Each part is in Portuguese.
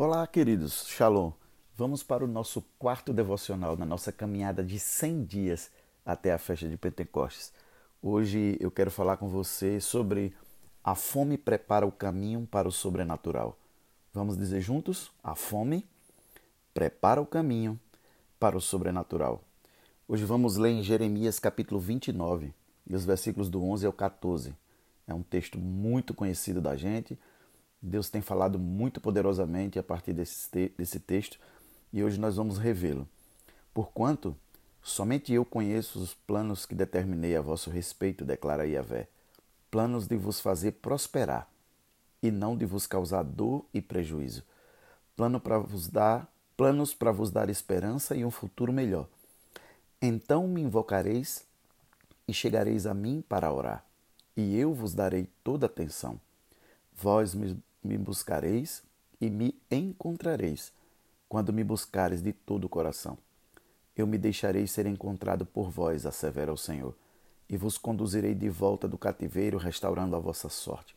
Olá, queridos. Shalom. Vamos para o nosso quarto devocional na nossa caminhada de 100 dias até a festa de Pentecostes. Hoje eu quero falar com você sobre a fome prepara o caminho para o sobrenatural. Vamos dizer juntos? A fome prepara o caminho para o sobrenatural. Hoje vamos ler em Jeremias capítulo 29, e os versículos do 11 ao 14. É um texto muito conhecido da gente Deus tem falado muito poderosamente a partir desse, te desse texto e hoje nós vamos revê-lo. Porquanto, somente eu conheço os planos que determinei a vosso respeito, declara Yahvé, planos de vos fazer prosperar e não de vos causar dor e prejuízo, plano para vos dar, planos para vos dar esperança e um futuro melhor. Então me invocareis e chegareis a mim para orar, e eu vos darei toda atenção. Vós me me buscareis e me encontrareis, quando me buscares de todo o coração. Eu me deixarei ser encontrado por vós, assevera o Senhor, e vos conduzirei de volta do cativeiro, restaurando a vossa sorte.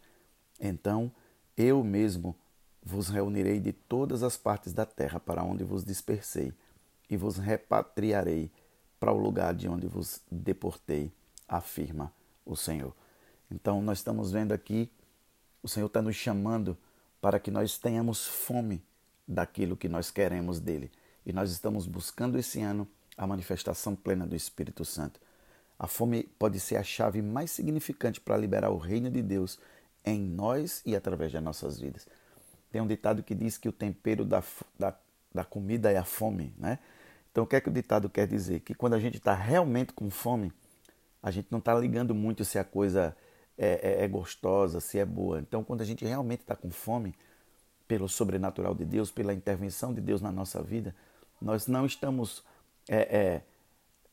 Então eu mesmo vos reunirei de todas as partes da terra para onde vos dispersei, e vos repatriarei para o lugar de onde vos deportei, afirma o Senhor. Então, nós estamos vendo aqui o Senhor está nos chamando para que nós tenhamos fome daquilo que nós queremos dele. E nós estamos buscando esse ano a manifestação plena do Espírito Santo. A fome pode ser a chave mais significante para liberar o reino de Deus em nós e através das nossas vidas. Tem um ditado que diz que o tempero da, da, da comida é a fome, né? Então, o que é que o ditado quer dizer? Que quando a gente está realmente com fome, a gente não está ligando muito se a coisa é, é, é gostosa, se é boa. Então, quando a gente realmente está com fome pelo sobrenatural de Deus, pela intervenção de Deus na nossa vida, nós não estamos é, é,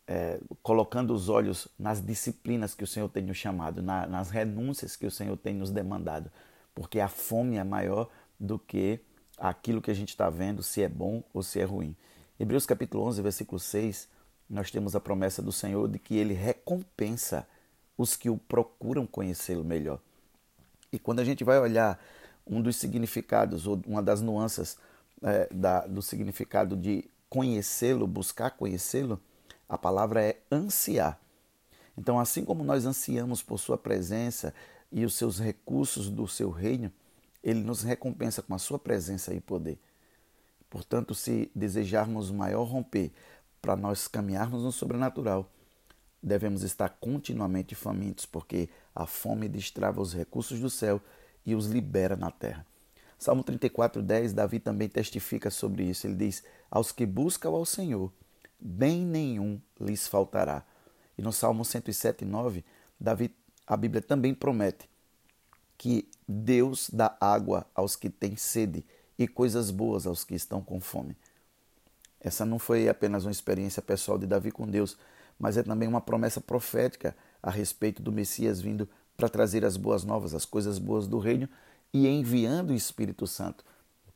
é, colocando os olhos nas disciplinas que o Senhor tem nos chamado, na, nas renúncias que o Senhor tem nos demandado, porque a fome é maior do que aquilo que a gente está vendo, se é bom ou se é ruim. Hebreus capítulo 11, versículo 6, nós temos a promessa do Senhor de que Ele recompensa os que o procuram conhecê-lo melhor. E quando a gente vai olhar um dos significados, ou uma das nuances é, da, do significado de conhecê-lo, buscar conhecê-lo, a palavra é ansiar. Então, assim como nós ansiamos por Sua presença e os seus recursos do seu reino, Ele nos recompensa com a Sua presença e poder. Portanto, se desejarmos maior romper para nós caminharmos no sobrenatural, devemos estar continuamente famintos, porque a fome destrava os recursos do céu e os libera na terra. Salmo 34, 10, Davi também testifica sobre isso. Ele diz: Aos que buscam ao Senhor, bem nenhum lhes faltará. E no Salmo 107, 9, Davi, a Bíblia também promete que Deus dá água aos que têm sede e coisas boas aos que estão com fome. Essa não foi apenas uma experiência pessoal de Davi com Deus, mas é também uma promessa profética a respeito do Messias vindo para trazer as boas novas, as coisas boas do reino e enviando o Espírito Santo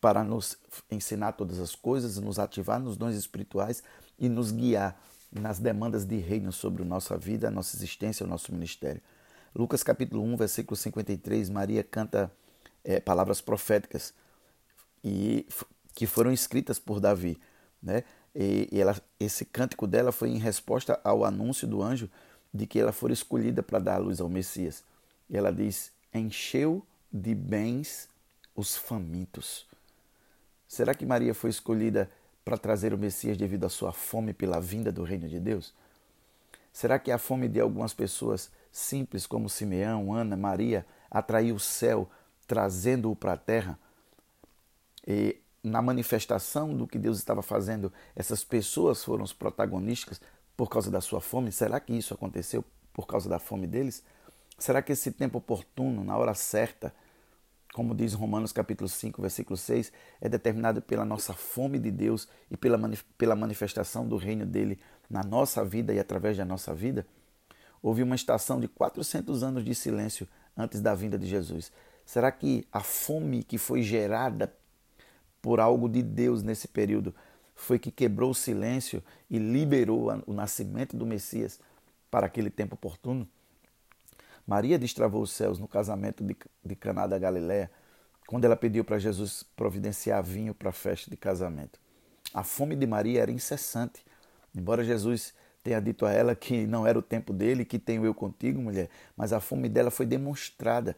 para nos ensinar todas as coisas, nos ativar nos dons espirituais e nos guiar nas demandas de reino sobre a nossa vida, a nossa existência, o nosso ministério. Lucas capítulo 1, versículo 53, Maria canta é, palavras proféticas e que foram escritas por Davi, né? E, e ela, esse cântico dela foi em resposta ao anúncio do anjo de que ela fora escolhida para dar a luz ao Messias. E ela diz: Encheu de bens os famintos. Será que Maria foi escolhida para trazer o Messias devido à sua fome pela vinda do reino de Deus? Será que a fome de algumas pessoas simples como Simeão, Ana, Maria atraiu o céu, trazendo-o para a terra? E na manifestação do que Deus estava fazendo, essas pessoas foram os protagonistas por causa da sua fome? Será que isso aconteceu por causa da fome deles? Será que esse tempo oportuno, na hora certa, como diz Romanos capítulo 5, versículo 6, é determinado pela nossa fome de Deus e pela, pela manifestação do reino dele na nossa vida e através da nossa vida? Houve uma estação de 400 anos de silêncio antes da vinda de Jesus. Será que a fome que foi gerada por algo de Deus nesse período foi que quebrou o silêncio e liberou o nascimento do Messias para aquele tempo oportuno. Maria destravou os céus no casamento de, Caná da Galiléia quando ela pediu para Jesus providenciar vinho para a festa de casamento. A fome de Maria era incessante. Embora Jesus tenha dito a ela que não era o tempo dele, que tenho eu contigo, mulher, mas a fome dela foi demonstrada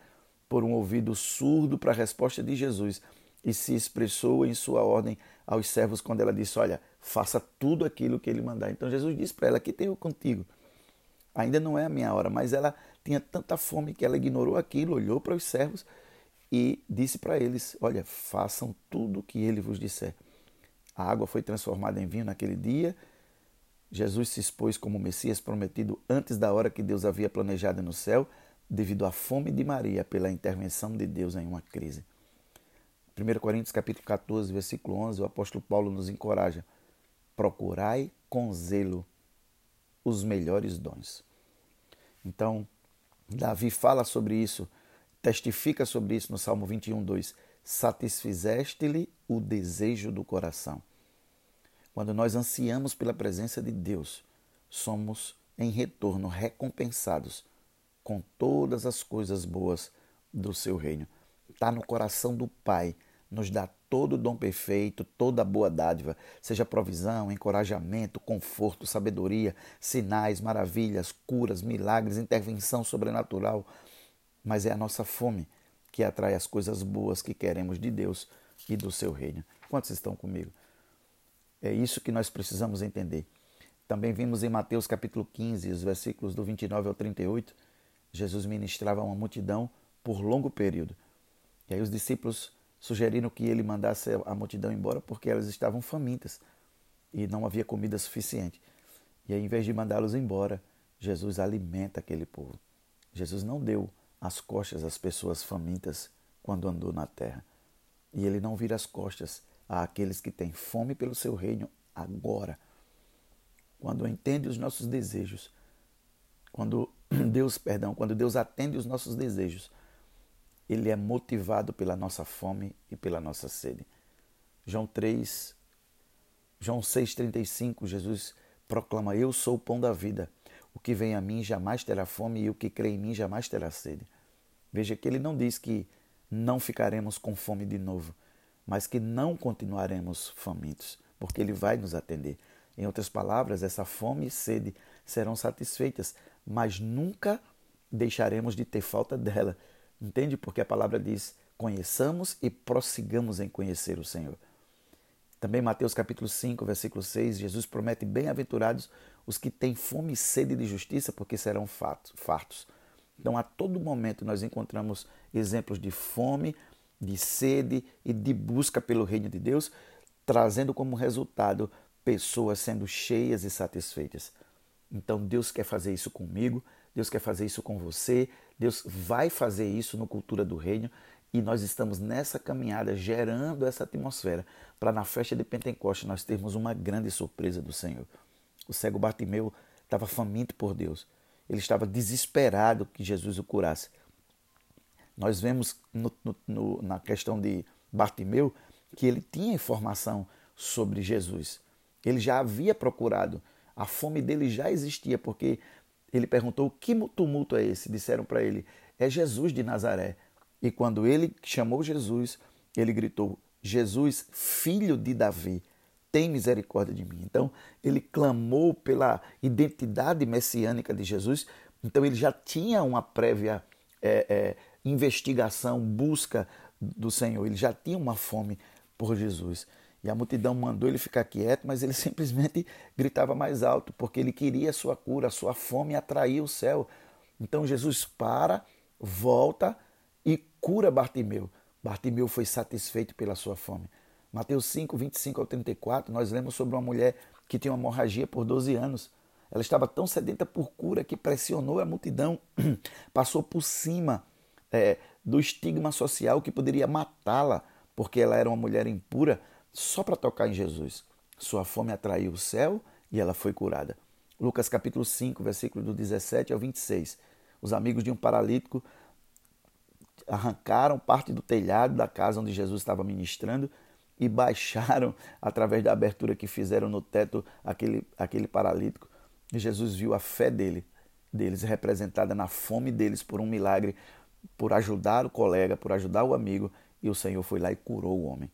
por um ouvido surdo para a resposta de Jesus e se expressou em sua ordem aos servos quando ela disse: Olha, faça tudo aquilo que ele mandar. Então Jesus disse para ela: Que tenho contigo. Ainda não é a minha hora, mas ela tinha tanta fome que ela ignorou aquilo, olhou para os servos e disse para eles: Olha, façam tudo o que ele vos disser. A água foi transformada em vinho naquele dia Jesus se expôs como Messias prometido antes da hora que Deus havia planejado no céu, devido à fome de Maria pela intervenção de Deus em uma crise. 1 Coríntios capítulo 14, versículo 11, o apóstolo Paulo nos encoraja: procurai com zelo os melhores dons. Então, Davi fala sobre isso, testifica sobre isso no Salmo 21, 2. Satisfizeste-lhe o desejo do coração. Quando nós ansiamos pela presença de Deus, somos em retorno recompensados com todas as coisas boas do seu reino. Está no coração do Pai, nos dá todo o dom perfeito, toda a boa dádiva, seja provisão, encorajamento, conforto, sabedoria, sinais, maravilhas, curas, milagres, intervenção sobrenatural. Mas é a nossa fome que atrai as coisas boas que queremos de Deus e do seu reino. Quantos estão comigo? É isso que nós precisamos entender. Também vimos em Mateus capítulo 15, os versículos do 29 ao 38, Jesus ministrava a uma multidão por longo período. E aí os discípulos sugeriram que ele mandasse a multidão embora porque elas estavam famintas e não havia comida suficiente. E aí, em vez de mandá-los embora, Jesus alimenta aquele povo. Jesus não deu as costas às pessoas famintas quando andou na terra. E ele não vira as costas àqueles que têm fome pelo seu reino agora. Quando entende os nossos desejos, quando Deus, perdão, quando Deus atende os nossos desejos, ele é motivado pela nossa fome e pela nossa sede. João 3, João 6,35, Jesus proclama: Eu sou o pão da vida. O que vem a mim jamais terá fome e o que crê em mim jamais terá sede. Veja que ele não diz que não ficaremos com fome de novo mas que não continuaremos famintos, porque Ele vai nos atender. Em outras palavras, essa fome e sede serão satisfeitas, mas nunca deixaremos de ter falta dela. Entende? Porque a palavra diz: conheçamos e prossigamos em conhecer o Senhor. Também Mateus capítulo 5, versículo 6, Jesus promete bem-aventurados os que têm fome e sede de justiça, porque serão fartos. Então, a todo momento nós encontramos exemplos de fome, de sede e de busca pelo reino de Deus, trazendo como resultado pessoas sendo cheias e satisfeitas. Então Deus quer fazer isso comigo, Deus quer fazer isso com você, Deus vai fazer isso no Cultura do Reino e nós estamos nessa caminhada gerando essa atmosfera para na festa de Pentecostes nós termos uma grande surpresa do Senhor. O cego Bartimeu estava faminto por Deus, ele estava desesperado que Jesus o curasse. Nós vemos no, no, na questão de Bartimeu que ele tinha informação sobre Jesus. Ele já havia procurado. A fome dele já existia, porque ele perguntou: Que tumulto é esse? Disseram para ele: É Jesus de Nazaré. E quando ele chamou Jesus, ele gritou: Jesus, filho de Davi, tem misericórdia de mim. Então, ele clamou pela identidade messiânica de Jesus. Então, ele já tinha uma prévia é, é, investigação, busca do Senhor. Ele já tinha uma fome por Jesus. E a multidão mandou ele ficar quieto, mas ele simplesmente gritava mais alto, porque ele queria a sua cura, a sua fome atraía o céu. Então Jesus para, volta e cura Bartimeu. Bartimeu foi satisfeito pela sua fome. Mateus 5, 25 ao 34, nós lemos sobre uma mulher que tinha uma hemorragia por 12 anos. Ela estava tão sedenta por cura que pressionou a multidão, passou por cima é, do estigma social que poderia matá-la, porque ela era uma mulher impura, só para tocar em Jesus. Sua fome atraiu o céu e ela foi curada. Lucas capítulo 5, versículo do 17 ao 26. Os amigos de um paralítico arrancaram parte do telhado da casa onde Jesus estava ministrando e baixaram através da abertura que fizeram no teto aquele, aquele paralítico. E Jesus viu a fé dele, deles representada na fome deles por um milagre por ajudar o colega, por ajudar o amigo, e o Senhor foi lá e curou o homem.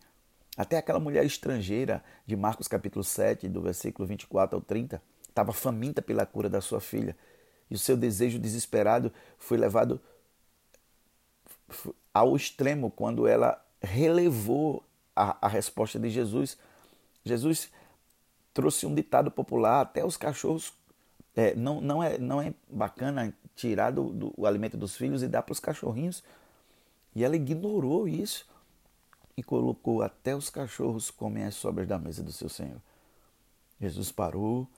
Até aquela mulher estrangeira de Marcos capítulo 7, do versículo 24 ao 30, estava faminta pela cura da sua filha. E o seu desejo desesperado foi levado ao extremo quando ela relevou a, a resposta de Jesus. Jesus trouxe um ditado popular, até os cachorros. É, não, não, é, não é bacana tirar do, do o alimento dos filhos e dar para os cachorrinhos. E ela ignorou isso e colocou até os cachorros comem as sobras da mesa do seu Senhor. Jesus parou,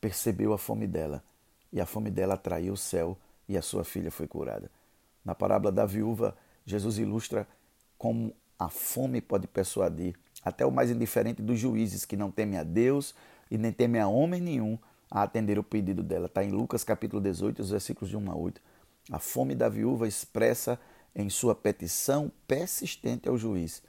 percebeu a fome dela, e a fome dela atraiu o céu, e a sua filha foi curada. Na parábola da viúva, Jesus ilustra como a fome pode persuadir até o mais indiferente dos juízes que não temem a Deus e nem temem a homem nenhum a atender o pedido dela. Está em Lucas capítulo 18, os versículos de 1 a 8. A fome da viúva expressa em sua petição persistente ao juiz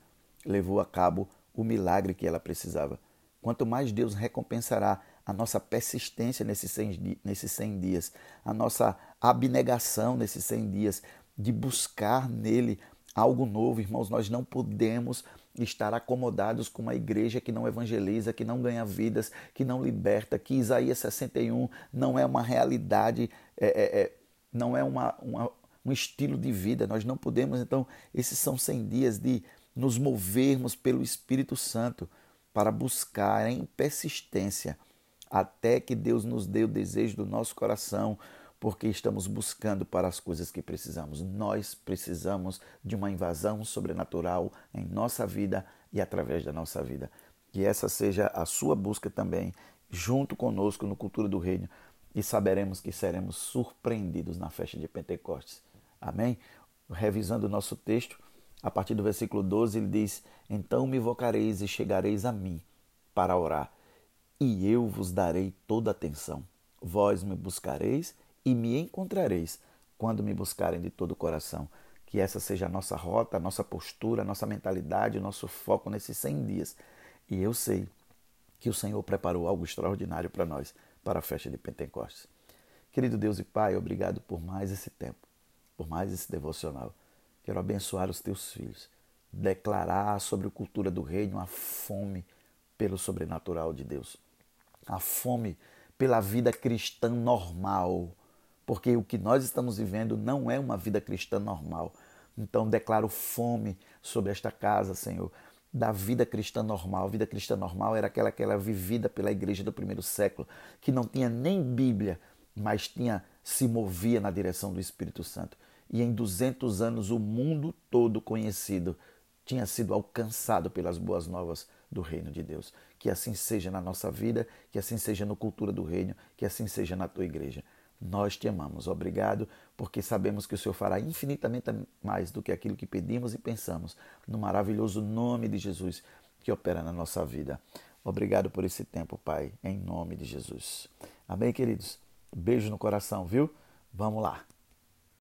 levou a cabo o milagre que ela precisava. Quanto mais Deus recompensará a nossa persistência nesses 100, nesses 100 dias, a nossa abnegação nesses 100 dias, de buscar nele algo novo, irmãos, nós não podemos estar acomodados com uma igreja que não evangeliza, que não ganha vidas, que não liberta, que Isaías 61 não é uma realidade, é, é, é, não é uma, uma, um estilo de vida. Nós não podemos, então, esses são 100 dias de nos movermos pelo Espírito Santo para buscar em persistência até que Deus nos dê o desejo do nosso coração, porque estamos buscando para as coisas que precisamos. Nós precisamos de uma invasão sobrenatural em nossa vida e através da nossa vida. Que essa seja a sua busca também, junto conosco no Cultura do Reino, e saberemos que seremos surpreendidos na festa de Pentecostes. Amém? Revisando o nosso texto, a partir do versículo 12, ele diz: Então me invocareis e chegareis a mim para orar, e eu vos darei toda atenção. Vós me buscareis e me encontrareis quando me buscarem de todo o coração. Que essa seja a nossa rota, a nossa postura, a nossa mentalidade, o nosso foco nesses 100 dias. E eu sei que o Senhor preparou algo extraordinário para nós, para a festa de Pentecostes. Querido Deus e Pai, obrigado por mais esse tempo, por mais esse devocional. Quero abençoar os teus filhos, declarar sobre a cultura do reino a fome pelo sobrenatural de Deus, a fome pela vida cristã normal, porque o que nós estamos vivendo não é uma vida cristã normal. Então declaro fome sobre esta casa, Senhor, da vida cristã normal. A vida cristã normal era aquela que era vivida pela igreja do primeiro século, que não tinha nem Bíblia, mas tinha se movia na direção do Espírito Santo e em 200 anos o mundo todo conhecido tinha sido alcançado pelas boas novas do reino de Deus. Que assim seja na nossa vida, que assim seja no cultura do reino, que assim seja na tua igreja. Nós te amamos. Obrigado, porque sabemos que o Senhor fará infinitamente mais do que aquilo que pedimos e pensamos, no maravilhoso nome de Jesus que opera na nossa vida. Obrigado por esse tempo, Pai, em nome de Jesus. Amém, queridos? Beijo no coração, viu? Vamos lá.